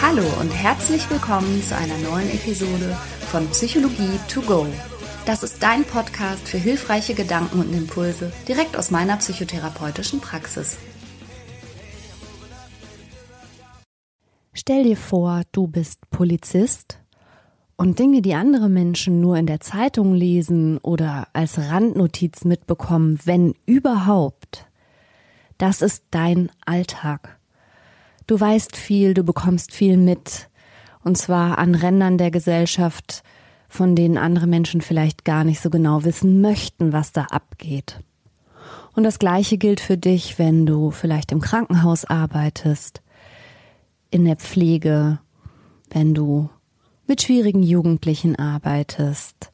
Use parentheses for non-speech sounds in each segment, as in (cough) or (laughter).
Hallo und herzlich willkommen zu einer neuen Episode von Psychologie to go. Das ist dein Podcast für hilfreiche Gedanken und Impulse direkt aus meiner psychotherapeutischen Praxis. Stell dir vor, du bist Polizist und Dinge, die andere Menschen nur in der Zeitung lesen oder als Randnotiz mitbekommen, wenn überhaupt, das ist dein Alltag. Du weißt viel, du bekommst viel mit, und zwar an Rändern der Gesellschaft, von denen andere Menschen vielleicht gar nicht so genau wissen möchten, was da abgeht. Und das Gleiche gilt für dich, wenn du vielleicht im Krankenhaus arbeitest, in der Pflege, wenn du mit schwierigen Jugendlichen arbeitest,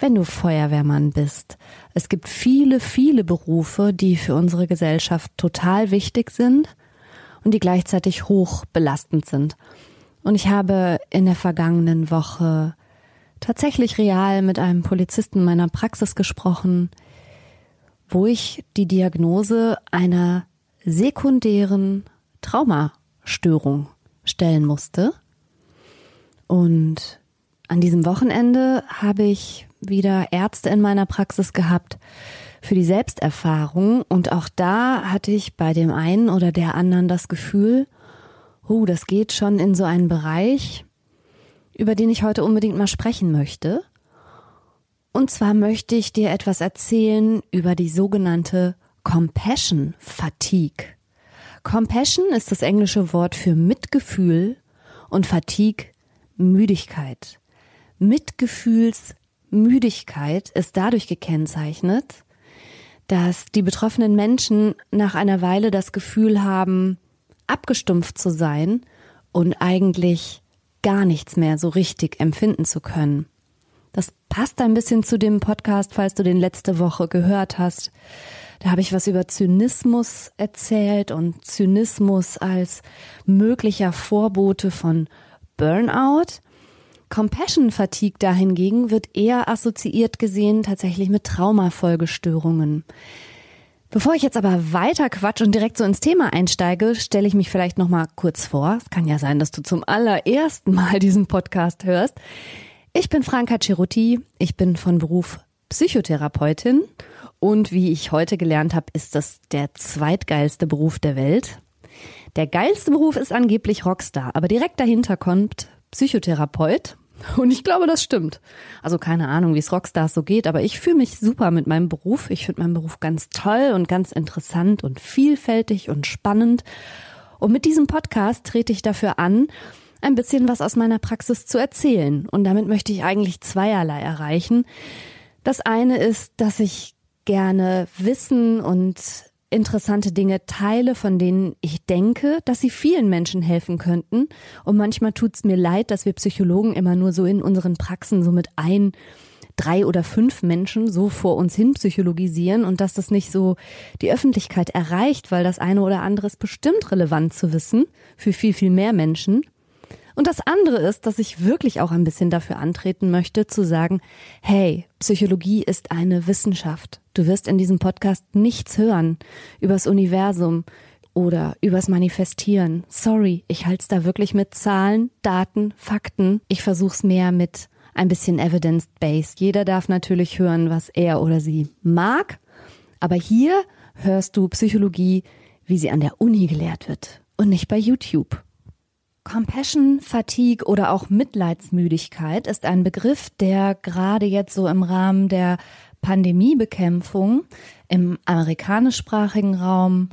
wenn du Feuerwehrmann bist. Es gibt viele, viele Berufe, die für unsere Gesellschaft total wichtig sind und die gleichzeitig hoch belastend sind. Und ich habe in der vergangenen Woche tatsächlich real mit einem Polizisten meiner Praxis gesprochen, wo ich die Diagnose einer sekundären Traumastörung stellen musste. Und an diesem Wochenende habe ich wieder Ärzte in meiner Praxis gehabt für die Selbsterfahrung. Und auch da hatte ich bei dem einen oder der anderen das Gefühl, oh, das geht schon in so einen Bereich, über den ich heute unbedingt mal sprechen möchte. Und zwar möchte ich dir etwas erzählen über die sogenannte Compassion Fatigue. Compassion ist das englische Wort für Mitgefühl und Fatigue Müdigkeit. Mitgefühlsmüdigkeit ist dadurch gekennzeichnet, dass die betroffenen Menschen nach einer Weile das Gefühl haben, abgestumpft zu sein und eigentlich gar nichts mehr so richtig empfinden zu können. Das passt ein bisschen zu dem Podcast, falls du den letzte Woche gehört hast. Da habe ich was über Zynismus erzählt und Zynismus als möglicher Vorbote von Burnout. Compassion Fatigue dahingegen wird eher assoziiert gesehen tatsächlich mit Traumafolgestörungen. Bevor ich jetzt aber weiter quatsch und direkt so ins Thema einsteige, stelle ich mich vielleicht noch mal kurz vor. Es kann ja sein, dass du zum allerersten Mal diesen Podcast hörst. Ich bin Franka Cerutti. Ich bin von Beruf Psychotherapeutin und wie ich heute gelernt habe, ist das der zweitgeilste Beruf der Welt. Der geilste Beruf ist angeblich Rockstar, aber direkt dahinter kommt Psychotherapeut und ich glaube, das stimmt. Also keine Ahnung, wie es Rockstars so geht, aber ich fühle mich super mit meinem Beruf. Ich finde meinen Beruf ganz toll und ganz interessant und vielfältig und spannend. Und mit diesem Podcast trete ich dafür an, ein bisschen was aus meiner Praxis zu erzählen. Und damit möchte ich eigentlich zweierlei erreichen. Das eine ist, dass ich gerne Wissen und interessante Dinge teile, von denen ich denke, dass sie vielen Menschen helfen könnten. Und manchmal tut es mir leid, dass wir Psychologen immer nur so in unseren Praxen so mit ein, drei oder fünf Menschen so vor uns hin psychologisieren und dass das nicht so die Öffentlichkeit erreicht, weil das eine oder andere ist bestimmt relevant zu wissen für viel, viel mehr Menschen. Und das andere ist, dass ich wirklich auch ein bisschen dafür antreten möchte, zu sagen, hey, Psychologie ist eine Wissenschaft. Du wirst in diesem Podcast nichts hören übers Universum oder übers Manifestieren. Sorry, ich halte es da wirklich mit Zahlen, Daten, Fakten. Ich versuche es mehr mit ein bisschen evidence-based. Jeder darf natürlich hören, was er oder sie mag. Aber hier hörst du Psychologie, wie sie an der Uni gelehrt wird und nicht bei YouTube. Compassion Fatigue oder auch Mitleidsmüdigkeit ist ein Begriff, der gerade jetzt so im Rahmen der Pandemiebekämpfung im amerikanischsprachigen Raum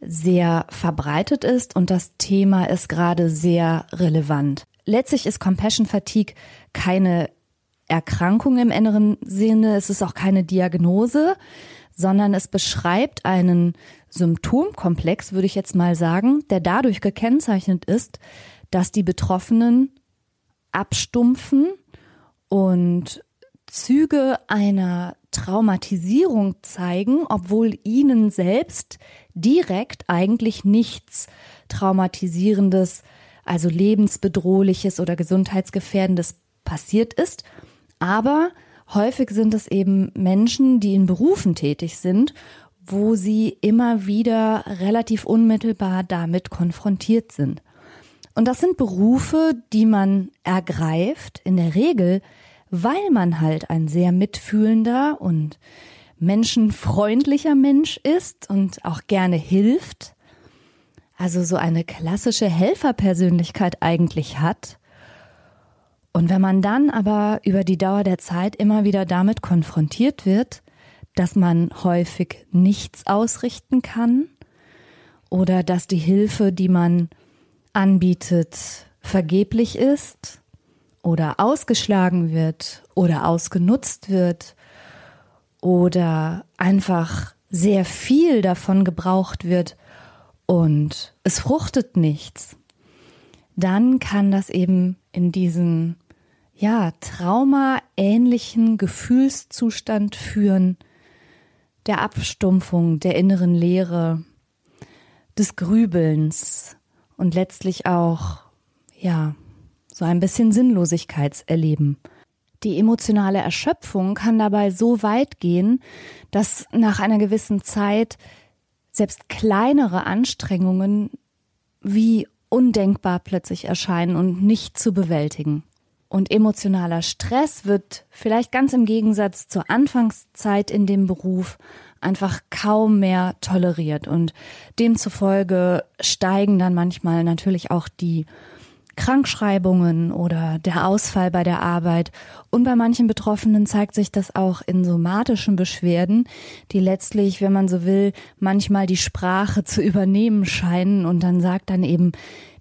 sehr verbreitet ist und das Thema ist gerade sehr relevant. Letztlich ist Compassion Fatigue keine Erkrankung im inneren Sinne, es ist auch keine Diagnose, sondern es beschreibt einen Symptomkomplex, würde ich jetzt mal sagen, der dadurch gekennzeichnet ist, dass die Betroffenen abstumpfen und Züge einer Traumatisierung zeigen, obwohl ihnen selbst direkt eigentlich nichts Traumatisierendes, also lebensbedrohliches oder gesundheitsgefährdendes passiert ist. Aber häufig sind es eben Menschen, die in Berufen tätig sind, wo sie immer wieder relativ unmittelbar damit konfrontiert sind. Und das sind Berufe, die man ergreift, in der Regel, weil man halt ein sehr mitfühlender und menschenfreundlicher Mensch ist und auch gerne hilft. Also so eine klassische Helferpersönlichkeit eigentlich hat. Und wenn man dann aber über die Dauer der Zeit immer wieder damit konfrontiert wird, dass man häufig nichts ausrichten kann oder dass die Hilfe, die man anbietet, vergeblich ist oder ausgeschlagen wird oder ausgenutzt wird oder einfach sehr viel davon gebraucht wird und es fruchtet nichts, dann kann das eben in diesen ja, traumaähnlichen Gefühlszustand führen, der Abstumpfung, der inneren Leere, des Grübelns und letztlich auch, ja, so ein bisschen Sinnlosigkeitserleben. Die emotionale Erschöpfung kann dabei so weit gehen, dass nach einer gewissen Zeit selbst kleinere Anstrengungen wie undenkbar plötzlich erscheinen und nicht zu bewältigen. Und emotionaler Stress wird vielleicht ganz im Gegensatz zur Anfangszeit in dem Beruf einfach kaum mehr toleriert. Und demzufolge steigen dann manchmal natürlich auch die Krankschreibungen oder der Ausfall bei der Arbeit. Und bei manchen Betroffenen zeigt sich das auch in somatischen Beschwerden, die letztlich, wenn man so will, manchmal die Sprache zu übernehmen scheinen. Und dann sagt dann eben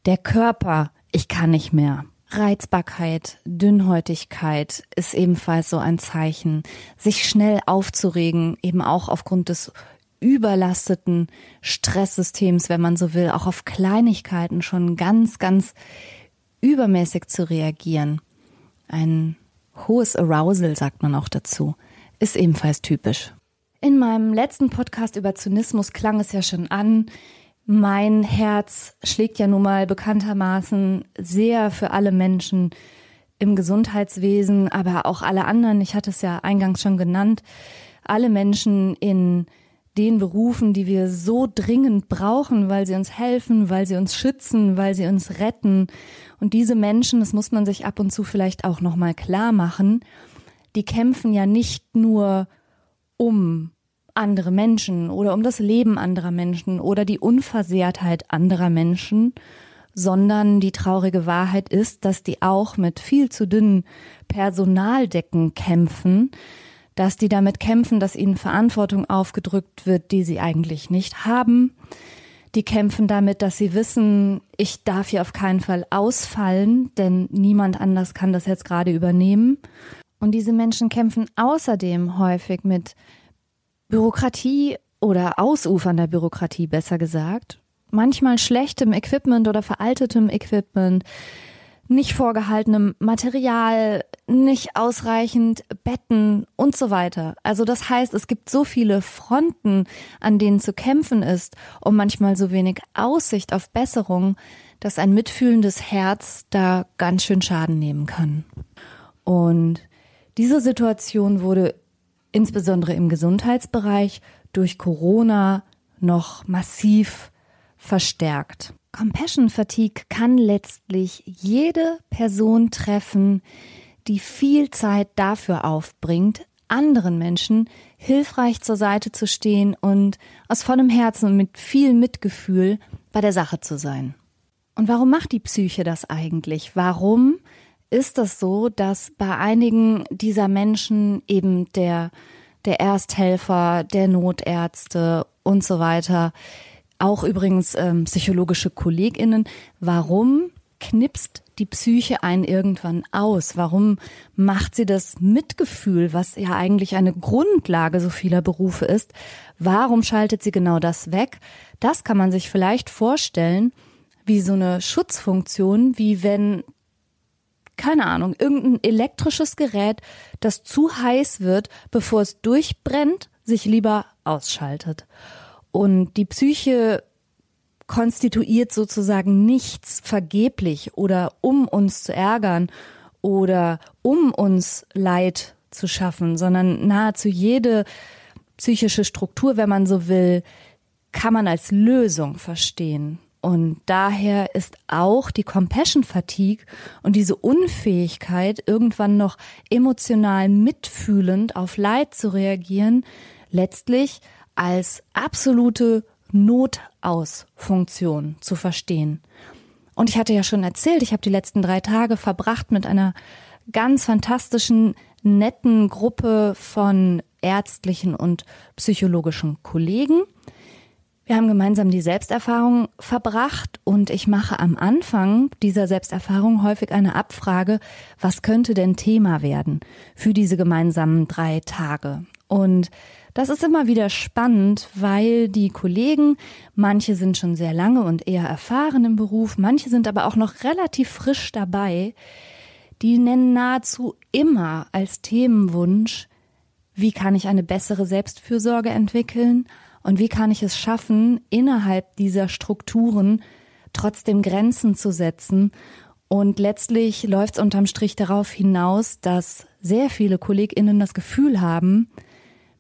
der Körper, ich kann nicht mehr. Reizbarkeit, Dünnhäutigkeit ist ebenfalls so ein Zeichen. Sich schnell aufzuregen, eben auch aufgrund des überlasteten Stresssystems, wenn man so will, auch auf Kleinigkeiten schon ganz, ganz übermäßig zu reagieren. Ein hohes Arousal, sagt man auch dazu, ist ebenfalls typisch. In meinem letzten Podcast über Zynismus klang es ja schon an, mein Herz schlägt ja nun mal bekanntermaßen sehr für alle Menschen im Gesundheitswesen, aber auch alle anderen. Ich hatte es ja eingangs schon genannt. Alle Menschen in den Berufen, die wir so dringend brauchen, weil sie uns helfen, weil sie uns schützen, weil sie uns retten. Und diese Menschen, das muss man sich ab und zu vielleicht auch nochmal klar machen, die kämpfen ja nicht nur um andere Menschen oder um das Leben anderer Menschen oder die Unversehrtheit anderer Menschen, sondern die traurige Wahrheit ist, dass die auch mit viel zu dünnen Personaldecken kämpfen, dass die damit kämpfen, dass ihnen Verantwortung aufgedrückt wird, die sie eigentlich nicht haben. Die kämpfen damit, dass sie wissen, ich darf hier auf keinen Fall ausfallen, denn niemand anders kann das jetzt gerade übernehmen. Und diese Menschen kämpfen außerdem häufig mit Bürokratie oder ausufernder Bürokratie besser gesagt, manchmal schlechtem Equipment oder veraltetem Equipment, nicht vorgehaltenem Material, nicht ausreichend Betten und so weiter. Also das heißt, es gibt so viele Fronten, an denen zu kämpfen ist und manchmal so wenig Aussicht auf Besserung, dass ein mitfühlendes Herz da ganz schön Schaden nehmen kann. Und diese Situation wurde insbesondere im Gesundheitsbereich durch Corona noch massiv verstärkt. Compassion Fatigue kann letztlich jede Person treffen, die viel Zeit dafür aufbringt, anderen Menschen hilfreich zur Seite zu stehen und aus vollem Herzen und mit viel Mitgefühl bei der Sache zu sein. Und warum macht die Psyche das eigentlich? Warum ist das so, dass bei einigen dieser Menschen eben der, der Ersthelfer, der Notärzte und so weiter, auch übrigens ähm, psychologische KollegInnen, warum knipst die Psyche einen irgendwann aus? Warum macht sie das Mitgefühl, was ja eigentlich eine Grundlage so vieler Berufe ist? Warum schaltet sie genau das weg? Das kann man sich vielleicht vorstellen wie so eine Schutzfunktion, wie wenn keine Ahnung, irgendein elektrisches Gerät, das zu heiß wird, bevor es durchbrennt, sich lieber ausschaltet. Und die Psyche konstituiert sozusagen nichts vergeblich oder um uns zu ärgern oder um uns Leid zu schaffen, sondern nahezu jede psychische Struktur, wenn man so will, kann man als Lösung verstehen. Und daher ist auch die Compassion Fatigue und diese Unfähigkeit, irgendwann noch emotional mitfühlend auf Leid zu reagieren, letztlich als absolute Notausfunktion zu verstehen. Und ich hatte ja schon erzählt, ich habe die letzten drei Tage verbracht mit einer ganz fantastischen, netten Gruppe von ärztlichen und psychologischen Kollegen. Wir haben gemeinsam die Selbsterfahrung verbracht und ich mache am Anfang dieser Selbsterfahrung häufig eine Abfrage, was könnte denn Thema werden für diese gemeinsamen drei Tage. Und das ist immer wieder spannend, weil die Kollegen, manche sind schon sehr lange und eher erfahren im Beruf, manche sind aber auch noch relativ frisch dabei, die nennen nahezu immer als Themenwunsch, wie kann ich eine bessere Selbstfürsorge entwickeln und wie kann ich es schaffen, innerhalb dieser Strukturen trotzdem Grenzen zu setzen. Und letztlich läuft es unterm Strich darauf hinaus, dass sehr viele Kolleginnen das Gefühl haben,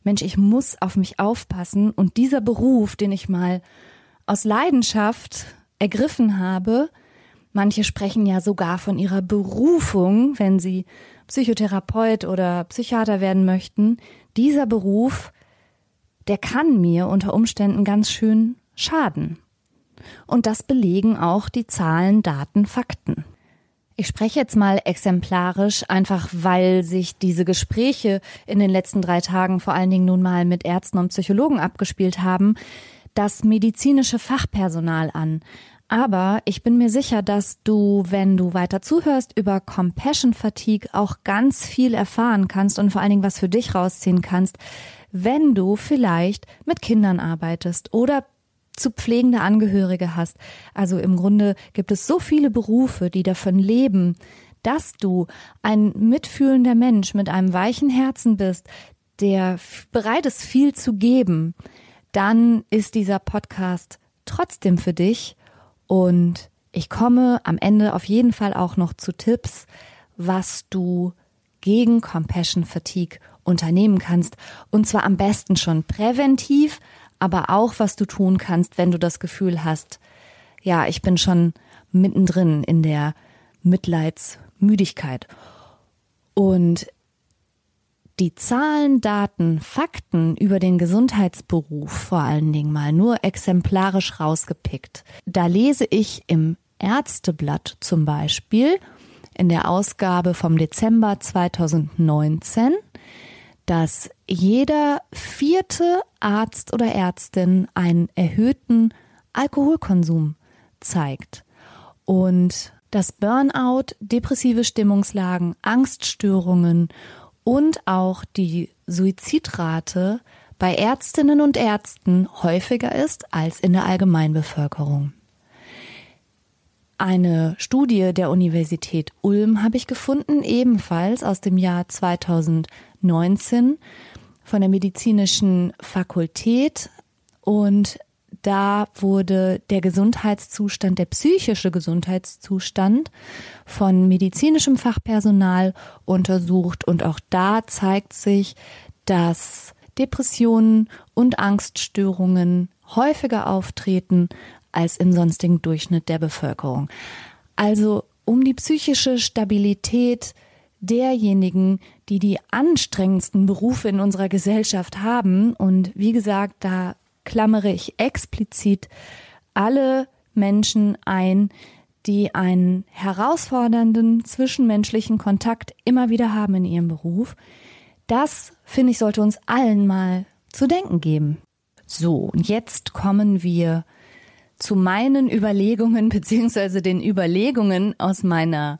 Mensch, ich muss auf mich aufpassen und dieser Beruf, den ich mal aus Leidenschaft ergriffen habe, manche sprechen ja sogar von ihrer Berufung, wenn sie Psychotherapeut oder Psychiater werden möchten, dieser Beruf der kann mir unter Umständen ganz schön schaden. Und das belegen auch die Zahlen, Daten, Fakten. Ich spreche jetzt mal exemplarisch, einfach weil sich diese Gespräche in den letzten drei Tagen vor allen Dingen nun mal mit Ärzten und Psychologen abgespielt haben, das medizinische Fachpersonal an. Aber ich bin mir sicher, dass du, wenn du weiter zuhörst, über Compassion Fatigue auch ganz viel erfahren kannst und vor allen Dingen was für dich rausziehen kannst, wenn du vielleicht mit Kindern arbeitest oder zu pflegende Angehörige hast. Also im Grunde gibt es so viele Berufe, die davon leben, dass du ein mitfühlender Mensch mit einem weichen Herzen bist, der bereit ist, viel zu geben, dann ist dieser Podcast trotzdem für dich und ich komme am Ende auf jeden Fall auch noch zu Tipps, was du gegen Compassion Fatigue unternehmen kannst. Und zwar am besten schon präventiv, aber auch was du tun kannst, wenn du das Gefühl hast, ja, ich bin schon mittendrin in der Mitleidsmüdigkeit. Und die Zahlen, Daten, Fakten über den Gesundheitsberuf vor allen Dingen mal nur exemplarisch rausgepickt. Da lese ich im Ärzteblatt zum Beispiel in der Ausgabe vom Dezember 2019, dass jeder vierte Arzt oder Ärztin einen erhöhten Alkoholkonsum zeigt. Und dass Burnout, depressive Stimmungslagen, Angststörungen und auch die Suizidrate bei Ärztinnen und Ärzten häufiger ist als in der Allgemeinbevölkerung. Eine Studie der Universität Ulm habe ich gefunden, ebenfalls aus dem Jahr 2019 von der medizinischen Fakultät und da wurde der Gesundheitszustand, der psychische Gesundheitszustand von medizinischem Fachpersonal untersucht und auch da zeigt sich, dass Depressionen und Angststörungen häufiger auftreten als im sonstigen Durchschnitt der Bevölkerung. Also um die psychische Stabilität derjenigen, die die anstrengendsten Berufe in unserer Gesellschaft haben. Und wie gesagt, da klammere ich explizit alle Menschen ein, die einen herausfordernden zwischenmenschlichen Kontakt immer wieder haben in ihrem Beruf. Das, finde ich, sollte uns allen mal zu denken geben. So, und jetzt kommen wir zu meinen Überlegungen (laughs) beziehungsweise den Überlegungen aus meiner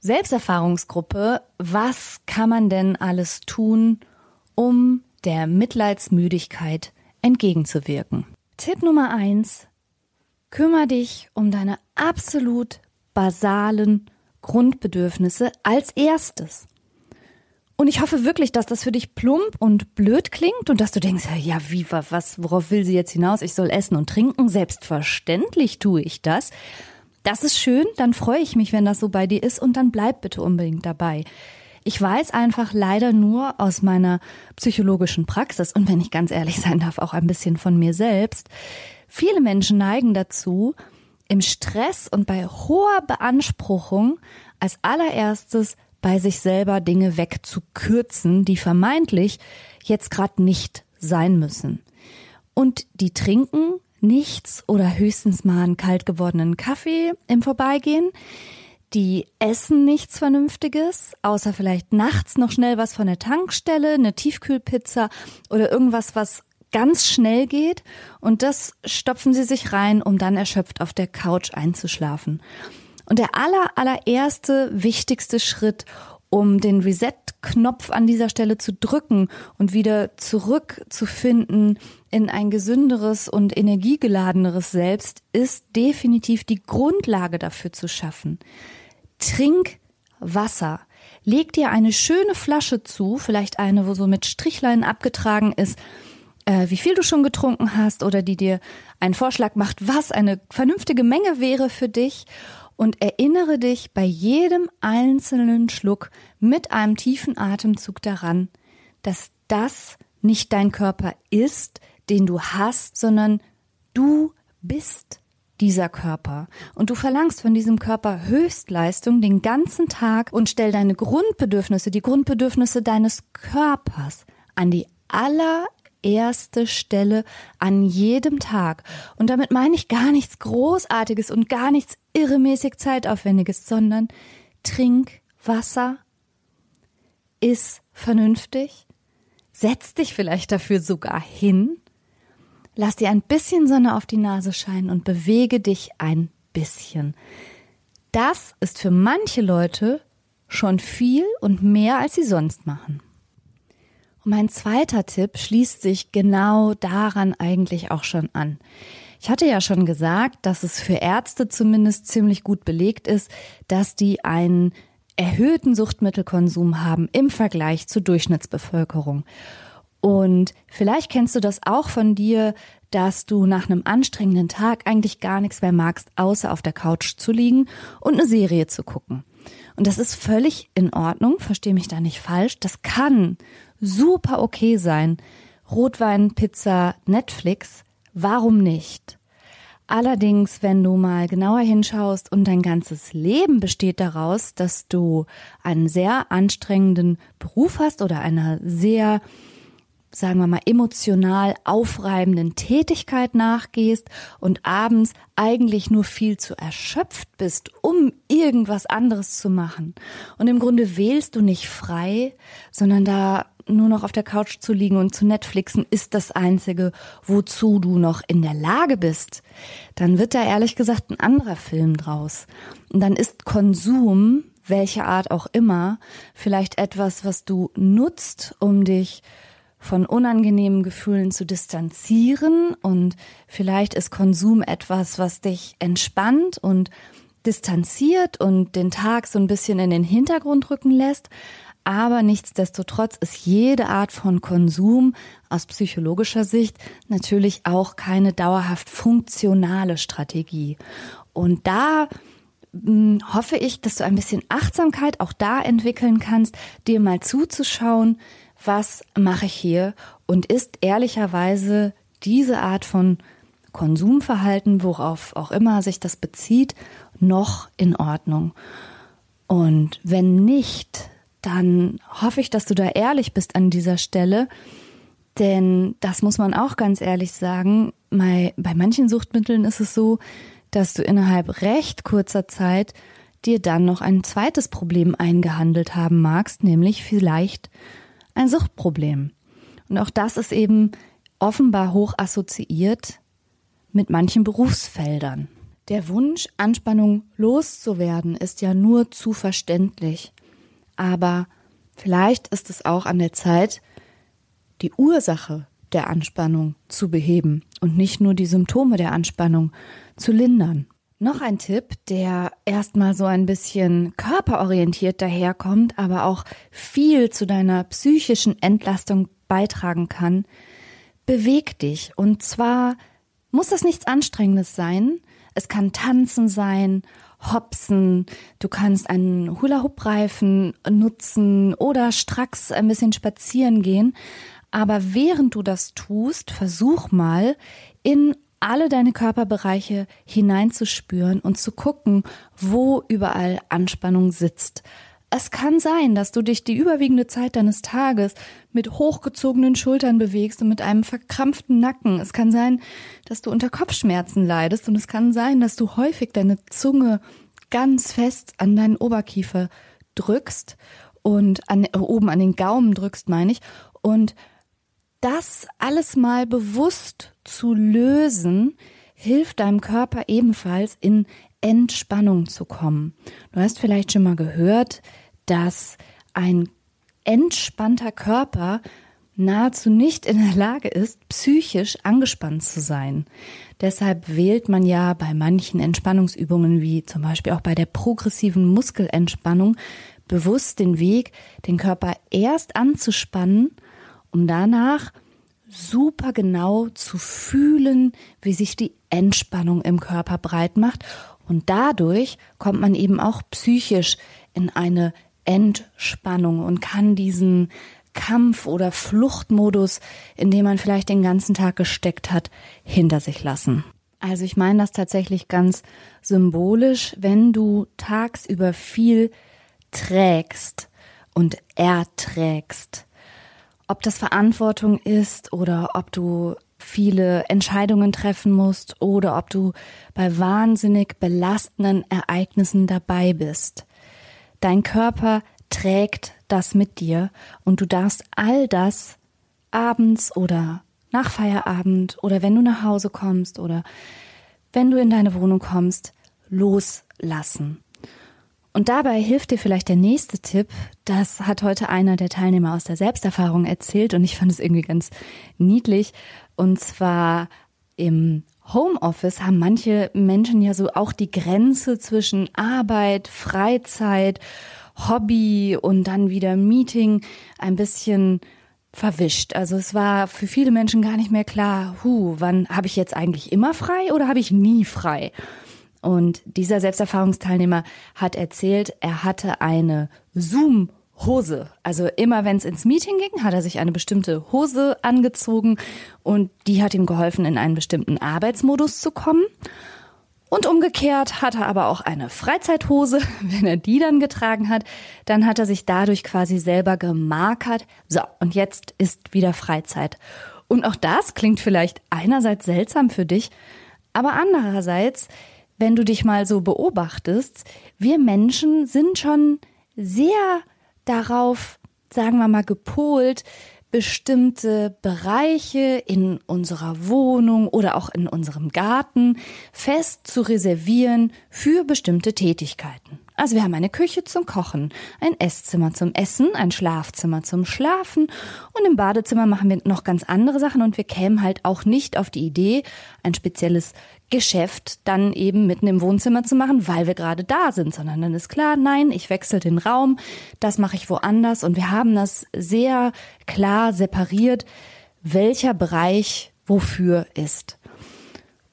Selbsterfahrungsgruppe, was kann man denn alles tun, um der Mitleidsmüdigkeit entgegenzuwirken? Tipp Nummer eins: Kümmer dich um deine absolut basalen Grundbedürfnisse als erstes. Und ich hoffe wirklich, dass das für dich plump und blöd klingt und dass du denkst, ja, wie, was, worauf will sie jetzt hinaus? Ich soll essen und trinken. Selbstverständlich tue ich das. Das ist schön, dann freue ich mich, wenn das so bei dir ist und dann bleib bitte unbedingt dabei. Ich weiß einfach leider nur aus meiner psychologischen Praxis und wenn ich ganz ehrlich sein darf, auch ein bisschen von mir selbst. Viele Menschen neigen dazu, im Stress und bei hoher Beanspruchung als allererstes bei sich selber Dinge wegzukürzen, die vermeintlich jetzt gerade nicht sein müssen. Und die trinken nichts oder höchstens mal einen kalt gewordenen Kaffee im Vorbeigehen. Die essen nichts Vernünftiges, außer vielleicht nachts noch schnell was von der Tankstelle, eine Tiefkühlpizza oder irgendwas, was ganz schnell geht. Und das stopfen sie sich rein, um dann erschöpft auf der Couch einzuschlafen. Und der aller, allererste wichtigste Schritt, um den Reset-Knopf an dieser Stelle zu drücken und wieder zurückzufinden in ein gesünderes und energiegeladeneres Selbst, ist definitiv die Grundlage dafür zu schaffen. Trink Wasser. Leg dir eine schöne Flasche zu, vielleicht eine, wo so mit Strichlein abgetragen ist, äh, wie viel du schon getrunken hast oder die dir einen Vorschlag macht, was eine vernünftige Menge wäre für dich und erinnere dich bei jedem einzelnen Schluck mit einem tiefen Atemzug daran, dass das nicht dein Körper ist, den du hast, sondern du bist dieser Körper. Und du verlangst von diesem Körper Höchstleistung den ganzen Tag und stell deine Grundbedürfnisse, die Grundbedürfnisse deines Körpers an die aller erste Stelle an jedem Tag. Und damit meine ich gar nichts Großartiges und gar nichts irremäßig Zeitaufwendiges, sondern trink Wasser, iss vernünftig, setz dich vielleicht dafür sogar hin, lass dir ein bisschen Sonne auf die Nase scheinen und bewege dich ein bisschen. Das ist für manche Leute schon viel und mehr, als sie sonst machen. Und mein zweiter Tipp schließt sich genau daran eigentlich auch schon an. Ich hatte ja schon gesagt, dass es für Ärzte zumindest ziemlich gut belegt ist, dass die einen erhöhten Suchtmittelkonsum haben im Vergleich zur Durchschnittsbevölkerung. Und vielleicht kennst du das auch von dir, dass du nach einem anstrengenden Tag eigentlich gar nichts mehr magst, außer auf der Couch zu liegen und eine Serie zu gucken. Und das ist völlig in Ordnung, verstehe mich da nicht falsch. Das kann super okay sein. Rotwein, Pizza, Netflix, warum nicht? Allerdings, wenn du mal genauer hinschaust und dein ganzes Leben besteht daraus, dass du einen sehr anstrengenden Beruf hast oder einer sehr sagen wir mal, emotional aufreibenden Tätigkeit nachgehst und abends eigentlich nur viel zu erschöpft bist, um irgendwas anderes zu machen. Und im Grunde wählst du nicht frei, sondern da nur noch auf der Couch zu liegen und zu Netflixen ist das Einzige, wozu du noch in der Lage bist, dann wird da ehrlich gesagt ein anderer Film draus. Und dann ist Konsum, welche Art auch immer, vielleicht etwas, was du nutzt, um dich von unangenehmen Gefühlen zu distanzieren und vielleicht ist Konsum etwas, was dich entspannt und distanziert und den Tag so ein bisschen in den Hintergrund rücken lässt. Aber nichtsdestotrotz ist jede Art von Konsum aus psychologischer Sicht natürlich auch keine dauerhaft funktionale Strategie. Und da hm, hoffe ich, dass du ein bisschen Achtsamkeit auch da entwickeln kannst, dir mal zuzuschauen, was mache ich hier und ist ehrlicherweise diese Art von Konsumverhalten, worauf auch immer sich das bezieht, noch in Ordnung. Und wenn nicht, dann hoffe ich, dass du da ehrlich bist an dieser Stelle. Denn das muss man auch ganz ehrlich sagen, bei, manchen Suchtmitteln ist es so, dass du innerhalb recht kurzer Zeit dir dann noch ein zweites Problem eingehandelt haben magst, nämlich vielleicht ein Suchtproblem. Und auch das ist eben offenbar hoch assoziiert mit manchen Berufsfeldern. Der Wunsch, Anspannung loszuwerden, ist ja nur zu verständlich. Aber vielleicht ist es auch an der Zeit, die Ursache der Anspannung zu beheben und nicht nur die Symptome der Anspannung zu lindern. Noch ein Tipp, der erstmal so ein bisschen körperorientiert daherkommt, aber auch viel zu deiner psychischen Entlastung beitragen kann. Beweg dich. Und zwar muss das nichts Anstrengendes sein, Es kann Tanzen sein, Hopsen, du kannst einen Hula-Hoop-Reifen nutzen oder stracks ein bisschen spazieren gehen. Aber während du das tust, versuch mal in alle deine Körperbereiche hineinzuspüren und zu gucken, wo überall Anspannung sitzt. Es kann sein, dass du dich die überwiegende Zeit deines Tages mit hochgezogenen Schultern bewegst und mit einem verkrampften Nacken. Es kann sein, dass du unter Kopfschmerzen leidest und es kann sein, dass du häufig deine Zunge ganz fest an deinen Oberkiefer drückst und an, oben an den Gaumen drückst, meine ich. Und das alles mal bewusst zu lösen, hilft deinem Körper ebenfalls in Entspannung zu kommen. Du hast vielleicht schon mal gehört, dass ein entspannter Körper nahezu nicht in der Lage ist, psychisch angespannt zu sein. Deshalb wählt man ja bei manchen Entspannungsübungen, wie zum Beispiel auch bei der progressiven Muskelentspannung, bewusst den Weg, den Körper erst anzuspannen, um danach super genau zu fühlen, wie sich die Entspannung im Körper breit macht. Und dadurch kommt man eben auch psychisch in eine Entspannung und kann diesen Kampf- oder Fluchtmodus, in dem man vielleicht den ganzen Tag gesteckt hat, hinter sich lassen. Also ich meine das tatsächlich ganz symbolisch, wenn du tagsüber viel trägst und erträgst. Ob das Verantwortung ist oder ob du viele Entscheidungen treffen musst oder ob du bei wahnsinnig belastenden Ereignissen dabei bist. Dein Körper trägt das mit dir und du darfst all das abends oder nach Feierabend oder wenn du nach Hause kommst oder wenn du in deine Wohnung kommst, loslassen. Und dabei hilft dir vielleicht der nächste Tipp. Das hat heute einer der Teilnehmer aus der Selbsterfahrung erzählt und ich fand es irgendwie ganz niedlich. Und zwar im Homeoffice haben manche Menschen ja so auch die Grenze zwischen Arbeit, Freizeit Hobby und dann wieder Meeting ein bisschen verwischt. Also es war für viele Menschen gar nicht mehr klar, hu, wann habe ich jetzt eigentlich immer frei oder habe ich nie frei? Und dieser Selbsterfahrungsteilnehmer hat erzählt, er hatte eine Zoom Hose. Also immer wenn es ins Meeting ging, hat er sich eine bestimmte Hose angezogen und die hat ihm geholfen, in einen bestimmten Arbeitsmodus zu kommen. Und umgekehrt hat er aber auch eine Freizeithose. (laughs) Wenn er die dann getragen hat, dann hat er sich dadurch quasi selber gemarkert. So, und jetzt ist wieder Freizeit. Und auch das klingt vielleicht einerseits seltsam für dich, aber andererseits, wenn du dich mal so beobachtest, wir Menschen sind schon sehr darauf, sagen wir mal, gepolt, bestimmte Bereiche in unserer Wohnung oder auch in unserem Garten fest zu reservieren für bestimmte Tätigkeiten. Also wir haben eine Küche zum Kochen, ein Esszimmer zum Essen, ein Schlafzimmer zum Schlafen und im Badezimmer machen wir noch ganz andere Sachen und wir kämen halt auch nicht auf die Idee, ein spezielles Geschäft dann eben mitten im Wohnzimmer zu machen, weil wir gerade da sind, sondern dann ist klar, nein, ich wechsle den Raum, das mache ich woanders und wir haben das sehr klar separiert, welcher Bereich wofür ist.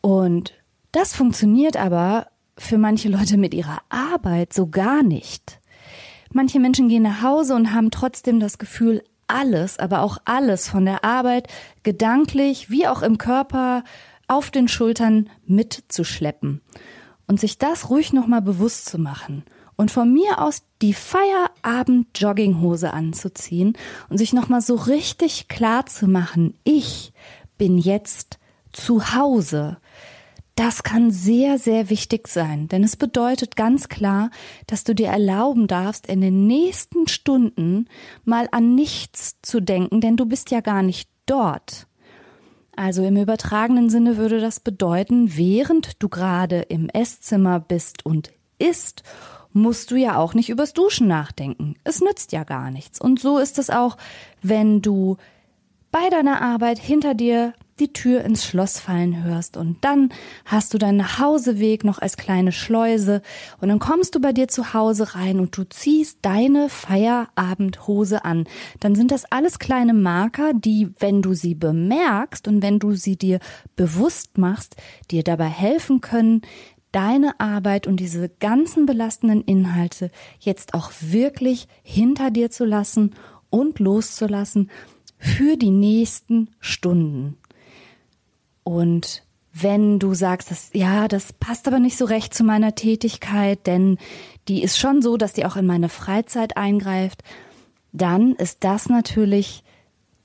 Und das funktioniert aber für manche Leute mit ihrer Arbeit so gar nicht. Manche Menschen gehen nach Hause und haben trotzdem das Gefühl, alles, aber auch alles von der Arbeit gedanklich wie auch im Körper auf den Schultern mitzuschleppen und sich das ruhig nochmal bewusst zu machen und von mir aus die Feierabend-Jogginghose anzuziehen und sich nochmal so richtig klar zu machen, ich bin jetzt zu Hause. Das kann sehr, sehr wichtig sein, denn es bedeutet ganz klar, dass du dir erlauben darfst, in den nächsten Stunden mal an nichts zu denken, denn du bist ja gar nicht dort. Also im übertragenen Sinne würde das bedeuten, während du gerade im Esszimmer bist und isst, musst du ja auch nicht übers Duschen nachdenken. Es nützt ja gar nichts. Und so ist es auch, wenn du bei deiner Arbeit hinter dir die Tür ins Schloss fallen hörst und dann hast du deinen Nachhauseweg noch als kleine Schleuse und dann kommst du bei dir zu Hause rein und du ziehst deine Feierabendhose an. Dann sind das alles kleine Marker, die, wenn du sie bemerkst und wenn du sie dir bewusst machst, dir dabei helfen können, deine Arbeit und diese ganzen belastenden Inhalte jetzt auch wirklich hinter dir zu lassen und loszulassen für die nächsten Stunden. Und wenn du sagst, dass, ja, das passt aber nicht so recht zu meiner Tätigkeit, denn die ist schon so, dass die auch in meine Freizeit eingreift, dann ist das natürlich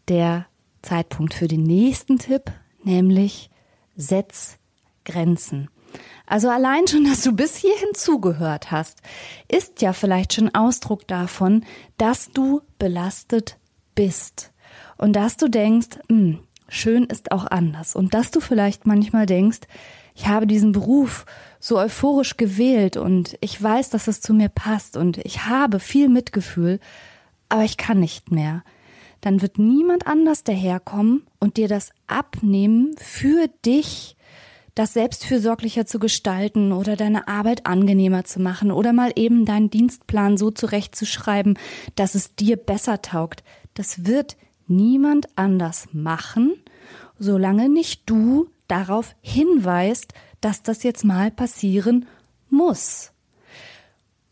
der Zeitpunkt für den nächsten Tipp, nämlich setz Grenzen. Also allein schon, dass du bis hierhin zugehört hast, ist ja vielleicht schon Ausdruck davon, dass du belastet bist und dass du denkst, mh, hm, schön ist auch anders und dass du vielleicht manchmal denkst, ich habe diesen Beruf so euphorisch gewählt und ich weiß, dass es zu mir passt und ich habe viel Mitgefühl, aber ich kann nicht mehr. Dann wird niemand anders daherkommen und dir das abnehmen für dich, das selbstfürsorglicher zu gestalten oder deine Arbeit angenehmer zu machen oder mal eben deinen Dienstplan so zurechtzuschreiben, dass es dir besser taugt. Das wird niemand anders machen, solange nicht du darauf hinweist, dass das jetzt mal passieren muss.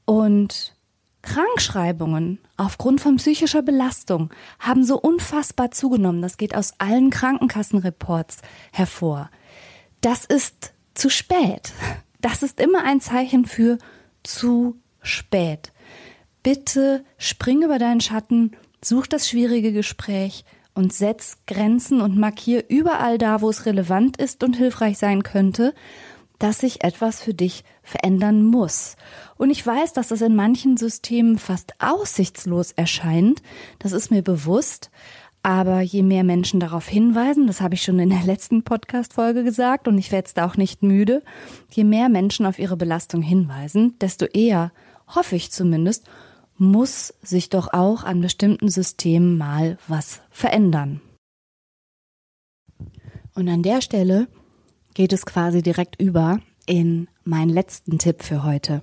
Und Krankschreibungen aufgrund von psychischer Belastung haben so unfassbar zugenommen. Das geht aus allen Krankenkassenreports hervor. Das ist zu spät. Das ist immer ein Zeichen für zu spät. Bitte spring über deinen Schatten, such das schwierige Gespräch und setz Grenzen und markier überall da, wo es relevant ist und hilfreich sein könnte, dass sich etwas für dich verändern muss. Und ich weiß, dass das in manchen Systemen fast aussichtslos erscheint. Das ist mir bewusst. Aber je mehr Menschen darauf hinweisen, das habe ich schon in der letzten Podcast-Folge gesagt und ich werde es da auch nicht müde, je mehr Menschen auf ihre Belastung hinweisen, desto eher, hoffe ich zumindest, muss sich doch auch an bestimmten Systemen mal was verändern. Und an der Stelle geht es quasi direkt über in meinen letzten Tipp für heute.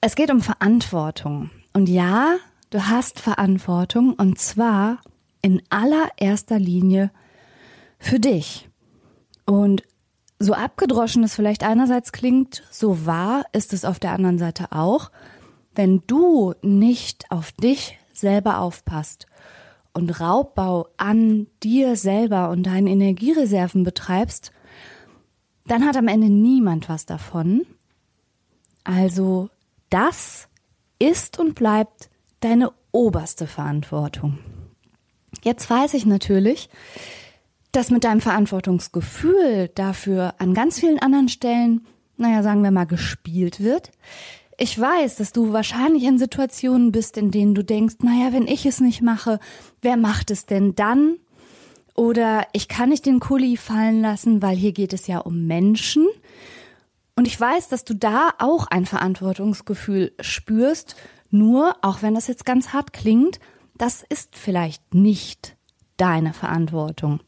Es geht um Verantwortung. Und ja, du hast Verantwortung und zwar in allererster Linie für dich. Und so abgedroschen es vielleicht einerseits klingt, so wahr ist es auf der anderen Seite auch wenn du nicht auf dich selber aufpasst und Raubbau an dir selber und deinen Energiereserven betreibst, dann hat am Ende niemand was davon. Also das ist und bleibt deine oberste Verantwortung. Jetzt weiß ich natürlich, dass mit deinem Verantwortungsgefühl dafür an ganz vielen anderen Stellen, naja, sagen wir mal, gespielt wird. Ich weiß, dass du wahrscheinlich in Situationen bist, in denen du denkst, naja, wenn ich es nicht mache, wer macht es denn dann? Oder ich kann nicht den Kuli fallen lassen, weil hier geht es ja um Menschen. Und ich weiß, dass du da auch ein Verantwortungsgefühl spürst. Nur, auch wenn das jetzt ganz hart klingt, das ist vielleicht nicht deine Verantwortung.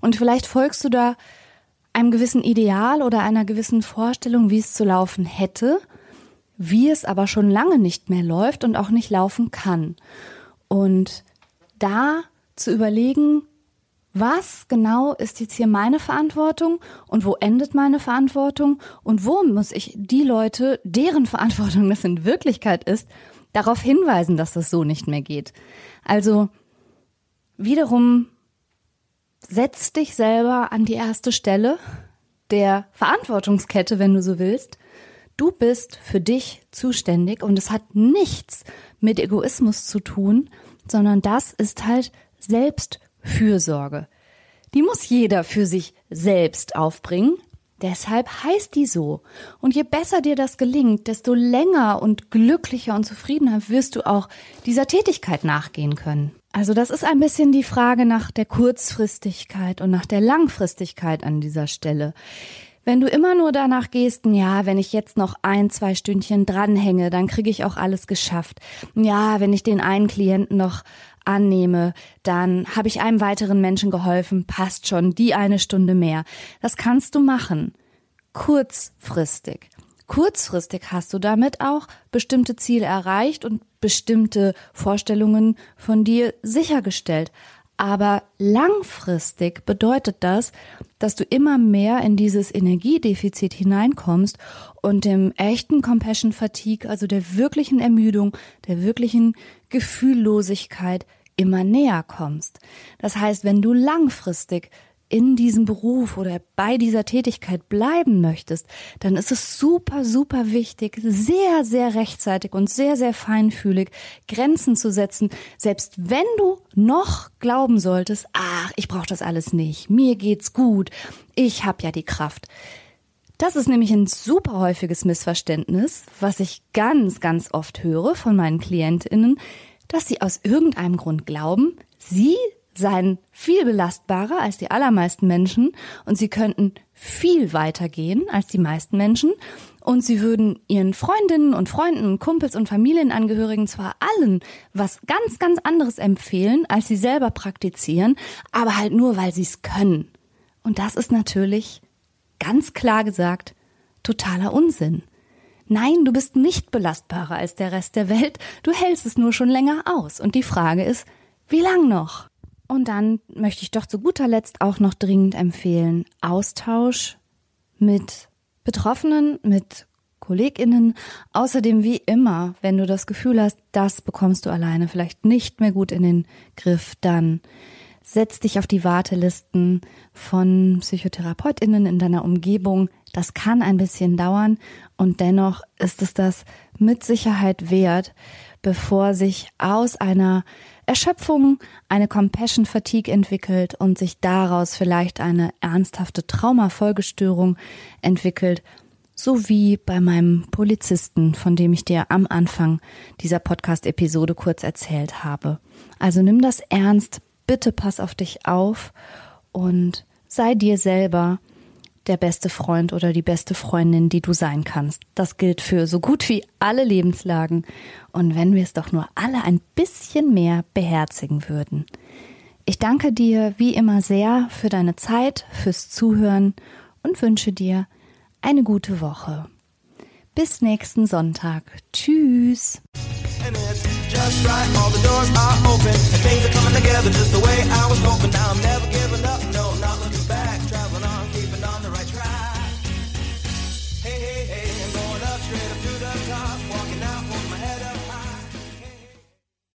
Und vielleicht folgst du da einem gewissen Ideal oder einer gewissen Vorstellung, wie es zu laufen hätte wie es aber schon lange nicht mehr läuft und auch nicht laufen kann. Und da zu überlegen, was genau ist jetzt hier meine Verantwortung und wo endet meine Verantwortung und wo muss ich die Leute, deren Verantwortung das in Wirklichkeit ist, darauf hinweisen, dass das so nicht mehr geht. Also wiederum setz dich selber an die erste Stelle der Verantwortungskette, wenn du so willst, Du bist für dich zuständig und es hat nichts mit Egoismus zu tun, sondern das ist halt Selbstfürsorge. Die muss jeder für sich selbst aufbringen. Deshalb heißt die so. Und je besser dir das gelingt, desto länger und glücklicher und zufriedener wirst du auch dieser Tätigkeit nachgehen können. Also das ist ein bisschen die Frage nach der Kurzfristigkeit und nach der Langfristigkeit an dieser Stelle. Wenn du immer nur danach gehst, ja, wenn ich jetzt noch ein, zwei Stündchen dranhänge, dann kriege ich auch alles geschafft. Ja, wenn ich den einen Klienten noch annehme, dann habe ich einem weiteren Menschen geholfen, passt schon, die eine Stunde mehr. Das kannst du machen. Kurzfristig. Kurzfristig hast du damit auch bestimmte Ziele erreicht und bestimmte Vorstellungen von dir sichergestellt. Aber langfristig bedeutet das, dass du immer mehr in dieses Energiedefizit hineinkommst und dem echten Compassion Fatigue, also der wirklichen Ermüdung, der wirklichen Gefühllosigkeit immer näher kommst. Das heißt, wenn du langfristig in diesem Beruf oder bei dieser Tätigkeit bleiben möchtest, dann ist es super, super wichtig, sehr, sehr rechtzeitig und sehr, sehr feinfühlig Grenzen zu setzen, selbst wenn du noch glauben solltest, ach, ich brauche das alles nicht, mir geht's gut, ich habe ja die Kraft. Das ist nämlich ein super häufiges Missverständnis, was ich ganz, ganz oft höre von meinen Klientinnen, dass sie aus irgendeinem Grund glauben, sie seien viel belastbarer als die allermeisten Menschen und sie könnten viel weiter gehen als die meisten Menschen und sie würden ihren Freundinnen und Freunden und Kumpels und Familienangehörigen zwar allen was ganz, ganz anderes empfehlen, als sie selber praktizieren, aber halt nur, weil sie es können. Und das ist natürlich, ganz klar gesagt, totaler Unsinn. Nein, du bist nicht belastbarer als der Rest der Welt, du hältst es nur schon länger aus. Und die Frage ist, wie lang noch? Und dann möchte ich doch zu guter Letzt auch noch dringend empfehlen, Austausch mit Betroffenen, mit KollegInnen. Außerdem wie immer, wenn du das Gefühl hast, das bekommst du alleine vielleicht nicht mehr gut in den Griff, dann setz dich auf die Wartelisten von PsychotherapeutInnen in deiner Umgebung. Das kann ein bisschen dauern und dennoch ist es das mit Sicherheit wert, bevor sich aus einer Erschöpfung eine Compassion Fatigue entwickelt und sich daraus vielleicht eine ernsthafte Traumafolgestörung entwickelt, so wie bei meinem Polizisten, von dem ich dir am Anfang dieser Podcast-Episode kurz erzählt habe. Also nimm das ernst, bitte pass auf dich auf und sei dir selber der beste Freund oder die beste Freundin, die du sein kannst. Das gilt für so gut wie alle Lebenslagen. Und wenn wir es doch nur alle ein bisschen mehr beherzigen würden. Ich danke dir wie immer sehr für deine Zeit, fürs Zuhören und wünsche dir eine gute Woche. Bis nächsten Sonntag. Tschüss.